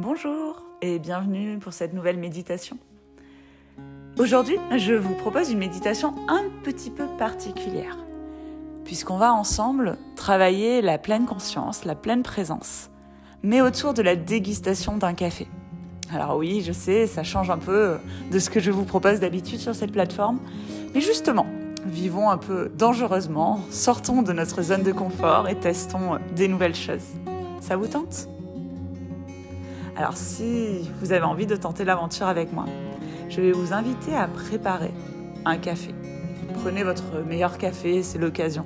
Bonjour et bienvenue pour cette nouvelle méditation. Aujourd'hui, je vous propose une méditation un petit peu particulière, puisqu'on va ensemble travailler la pleine conscience, la pleine présence, mais autour de la dégustation d'un café. Alors oui, je sais, ça change un peu de ce que je vous propose d'habitude sur cette plateforme, mais justement, vivons un peu dangereusement, sortons de notre zone de confort et testons des nouvelles choses. Ça vous tente? Alors si vous avez envie de tenter l'aventure avec moi, je vais vous inviter à préparer un café. Prenez votre meilleur café, c'est l'occasion.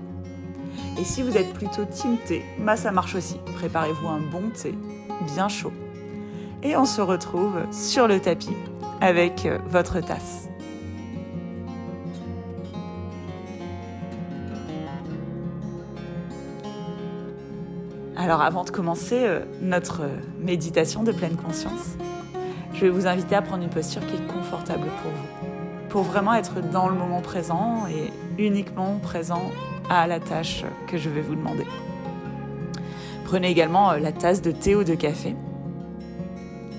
Et si vous êtes plutôt team thé, bah ça marche aussi. Préparez-vous un bon thé, bien chaud. Et on se retrouve sur le tapis avec votre tasse. Alors avant de commencer euh, notre méditation de pleine conscience, je vais vous inviter à prendre une posture qui est confortable pour vous, pour vraiment être dans le moment présent et uniquement présent à la tâche que je vais vous demander. Prenez également euh, la tasse de thé ou de café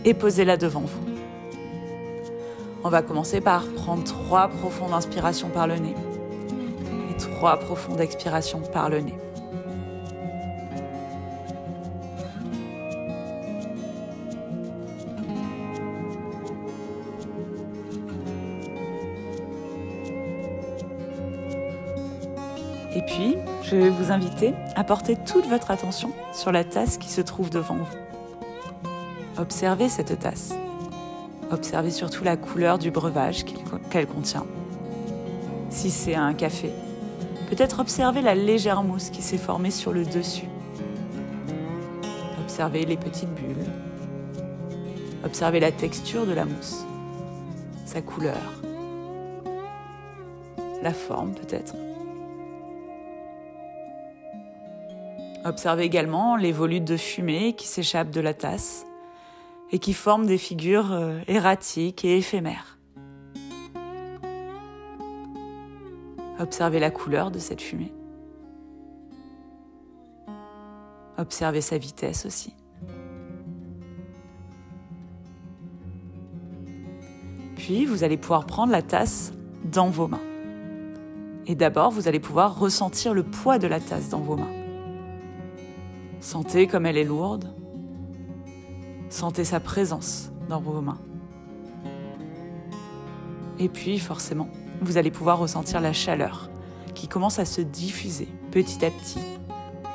et posez-la devant vous. On va commencer par prendre trois profondes inspirations par le nez et trois profondes expirations par le nez. Puis, je vais vous inviter à porter toute votre attention sur la tasse qui se trouve devant vous. Observez cette tasse. Observez surtout la couleur du breuvage qu'elle contient. Si c'est un café, peut-être observez la légère mousse qui s'est formée sur le dessus. Observez les petites bulles. Observez la texture de la mousse, sa couleur, la forme peut-être. Observez également les volutes de fumée qui s'échappent de la tasse et qui forment des figures euh, erratiques et éphémères. Observez la couleur de cette fumée. Observez sa vitesse aussi. Puis vous allez pouvoir prendre la tasse dans vos mains. Et d'abord, vous allez pouvoir ressentir le poids de la tasse dans vos mains. Sentez comme elle est lourde. Sentez sa présence dans vos mains. Et puis, forcément, vous allez pouvoir ressentir la chaleur qui commence à se diffuser petit à petit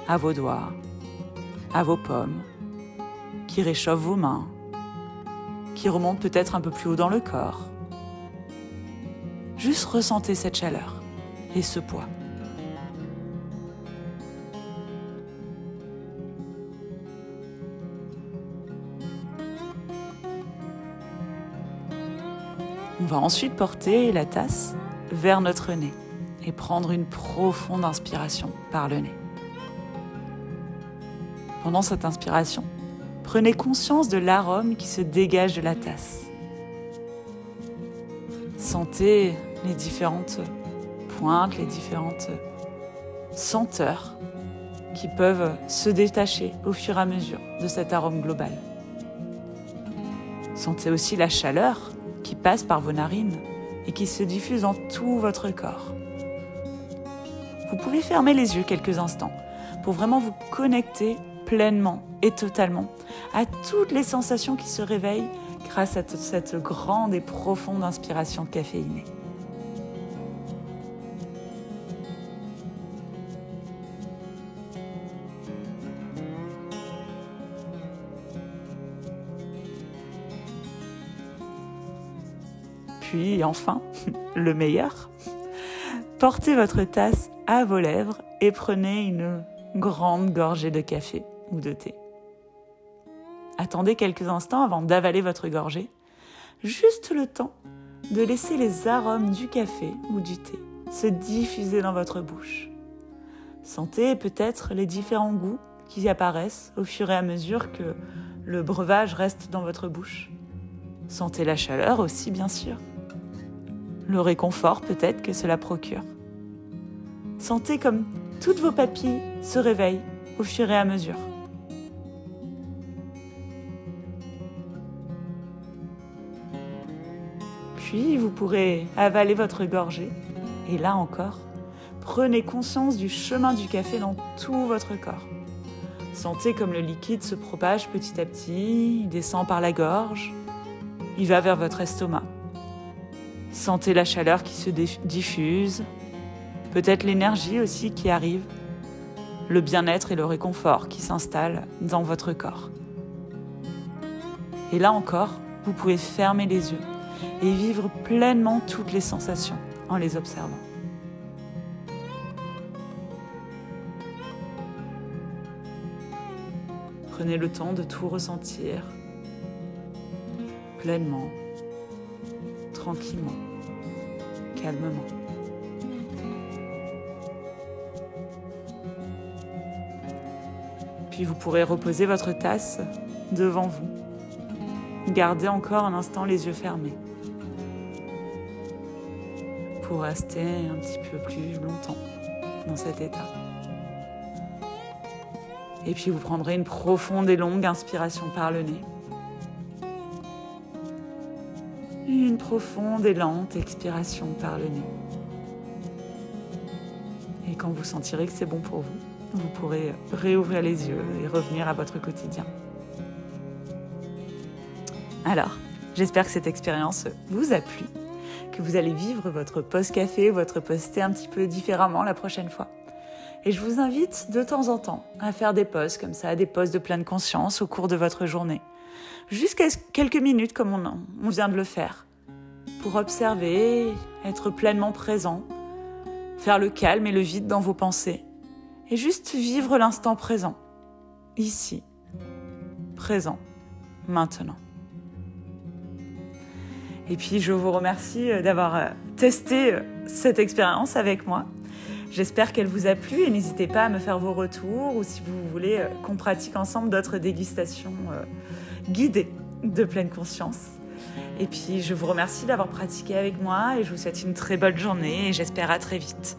à vos doigts, à vos pommes, qui réchauffe vos mains, qui remonte peut-être un peu plus haut dans le corps. Juste ressentez cette chaleur et ce poids. Va ensuite porter la tasse vers notre nez et prendre une profonde inspiration par le nez. Pendant cette inspiration, prenez conscience de l'arôme qui se dégage de la tasse. Sentez les différentes pointes, les différentes senteurs qui peuvent se détacher au fur et à mesure de cet arôme global. Sentez aussi la chaleur qui passe par vos narines et qui se diffuse dans tout votre corps. Vous pouvez fermer les yeux quelques instants pour vraiment vous connecter pleinement et totalement à toutes les sensations qui se réveillent grâce à cette grande et profonde inspiration caféinée. Puis enfin, le meilleur, portez votre tasse à vos lèvres et prenez une grande gorgée de café ou de thé. Attendez quelques instants avant d'avaler votre gorgée, juste le temps de laisser les arômes du café ou du thé se diffuser dans votre bouche. Sentez peut-être les différents goûts qui apparaissent au fur et à mesure que le breuvage reste dans votre bouche. Sentez la chaleur aussi, bien sûr le réconfort peut-être que cela procure. Sentez comme toutes vos papilles se réveillent au fur et à mesure. Puis vous pourrez avaler votre gorgée et là encore, prenez conscience du chemin du café dans tout votre corps. Sentez comme le liquide se propage petit à petit, il descend par la gorge, il va vers votre estomac Sentez la chaleur qui se diffuse, peut-être l'énergie aussi qui arrive, le bien-être et le réconfort qui s'installent dans votre corps. Et là encore, vous pouvez fermer les yeux et vivre pleinement toutes les sensations en les observant. Prenez le temps de tout ressentir pleinement, tranquillement, calmement. Puis vous pourrez reposer votre tasse devant vous. Gardez encore un instant les yeux fermés pour rester un petit peu plus longtemps dans cet état. Et puis vous prendrez une profonde et longue inspiration par le nez. Une profonde et lente expiration par le nez. Et quand vous sentirez que c'est bon pour vous, vous pourrez réouvrir les yeux et revenir à votre quotidien. Alors, j'espère que cette expérience vous a plu, que vous allez vivre votre post-café, votre post-thé un petit peu différemment la prochaine fois. Et je vous invite de temps en temps à faire des pauses comme ça, des pauses de pleine conscience au cours de votre journée. Jusqu'à quelques minutes comme on, on vient de le faire. Pour observer, être pleinement présent, faire le calme et le vide dans vos pensées. Et juste vivre l'instant présent. Ici. Présent. Maintenant. Et puis je vous remercie euh, d'avoir euh, testé euh, cette expérience avec moi. J'espère qu'elle vous a plu et n'hésitez pas à me faire vos retours ou si vous voulez euh, qu'on pratique ensemble d'autres dégustations euh, guidées de pleine conscience. Et puis je vous remercie d'avoir pratiqué avec moi et je vous souhaite une très bonne journée et j'espère à très vite.